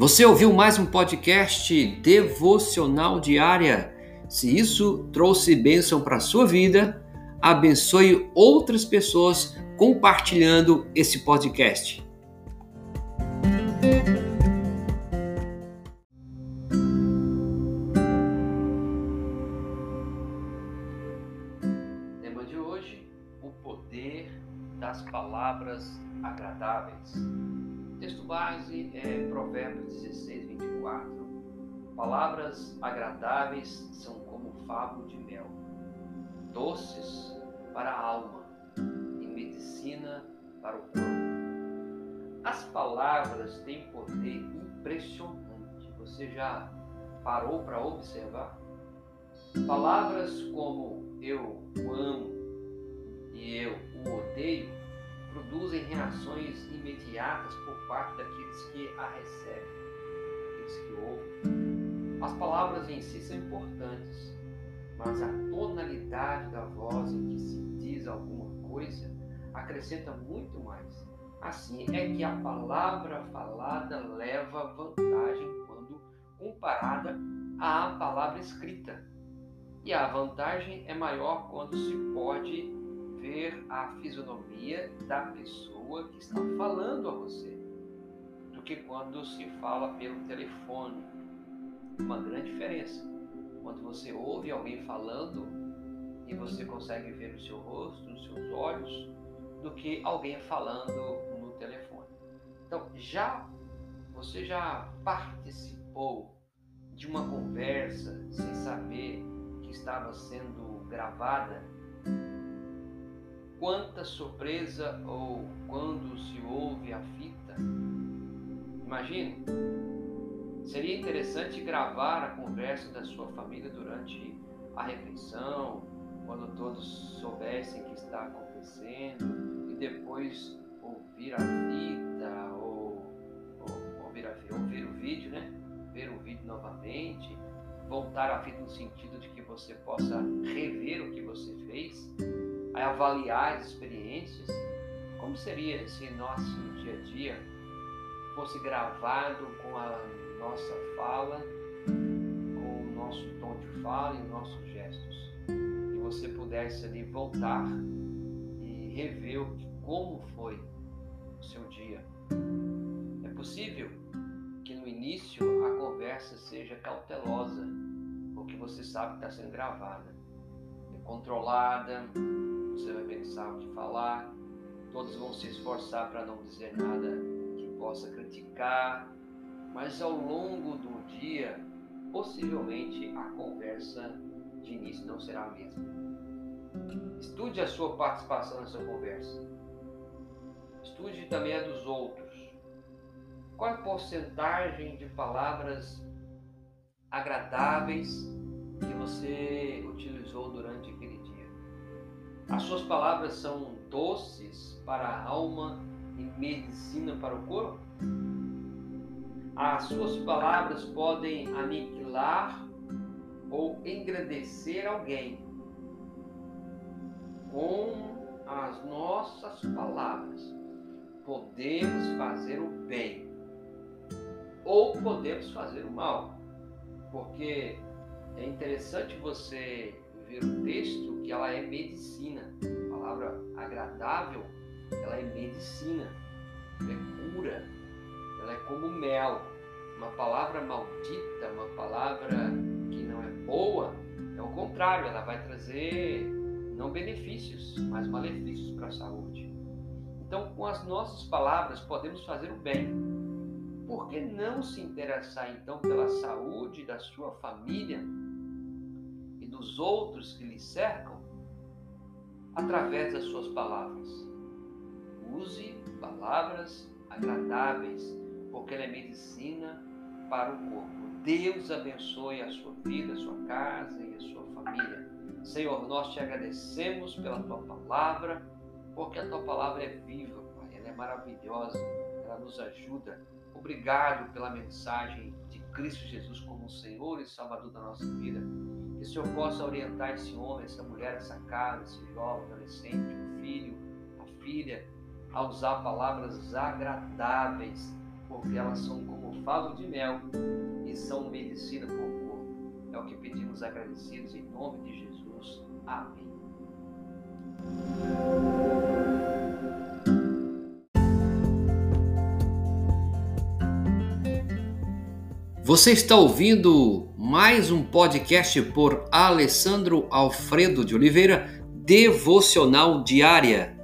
Você ouviu mais um podcast devocional diária? Se isso trouxe bênção para a sua vida, abençoe outras pessoas compartilhando esse podcast. Tema de hoje: o poder das palavras agradáveis. Texto base é Provérbios 16, 24. Palavras agradáveis são como favo de mel, doces para a alma e medicina para o corpo. As palavras têm poder impressionante. Você já parou para observar? Palavras como eu o amo e eu o odeio produzem reações imediatas por parte daqueles que a recebem, daqueles que ouvem. As palavras em si são importantes, mas a tonalidade da voz em que se diz alguma coisa acrescenta muito mais. Assim é que a palavra falada leva vantagem quando comparada à palavra escrita. E a vantagem é maior quando se pode ver a fisionomia da pessoa que está falando a você que quando se fala pelo telefone. Uma grande diferença. Quando você ouve alguém falando e você consegue ver o seu rosto, os seus olhos, do que alguém falando no telefone. Então, já você já participou de uma conversa sem saber que estava sendo gravada quanta surpresa ou quando se ouve a fita. Imagine, seria interessante gravar a conversa da sua família durante a refeição, quando todos soubessem o que está acontecendo, e depois ouvir a fita ou, ou ouvir, a, ouvir o vídeo, né? Ver o vídeo novamente, voltar a fita no sentido de que você possa rever o que você fez avaliar as experiências, como seria se nosso dia a dia fosse gravado com a nossa fala, com o nosso tom de fala e nossos gestos, e você pudesse ali voltar e rever como foi o seu dia. É possível que no início a conversa seja cautelosa, porque você sabe que está sendo gravada, é controlada, você vai pensar o que falar, todos vão se esforçar para não dizer nada possa criticar, mas ao longo do dia, possivelmente a conversa de início não será a mesma. Estude a sua participação nessa conversa. Estude também a dos outros. Qual a porcentagem de palavras agradáveis que você utilizou durante aquele dia? As suas palavras são doces para a alma e medicina para o corpo? As suas palavras podem aniquilar ou engrandecer alguém. Com as nossas palavras, podemos fazer o bem ou podemos fazer o mal. Porque é interessante você ver o texto que ela é medicina. Palavra agradável, ela é medicina, ela é cura, ela é como mel. Uma palavra maldita, uma palavra que não é boa, é o contrário, ela vai trazer não benefícios, mas malefícios para a saúde. Então, com as nossas palavras, podemos fazer o bem. Por que não se interessar então pela saúde da sua família dos outros que lhe cercam através das suas palavras. Use palavras agradáveis, porque ela é medicina para o corpo. Deus abençoe a sua vida, a sua casa e a sua família. Senhor, nós te agradecemos pela tua palavra, porque a tua palavra é viva, Pai, ela é maravilhosa, ela nos ajuda. Obrigado pela mensagem de Cristo Jesus como Senhor e Salvador da nossa vida. Que o Senhor possa orientar esse homem, essa mulher, essa casa, esse jovem, adolescente, o filho, a filha, a usar palavras agradáveis porque elas são como favo de mel e são medicina o corpo. É o que pedimos agradecidos em nome de Jesus. Amém. Você está ouvindo mais um podcast por Alessandro Alfredo de Oliveira, Devocional Diária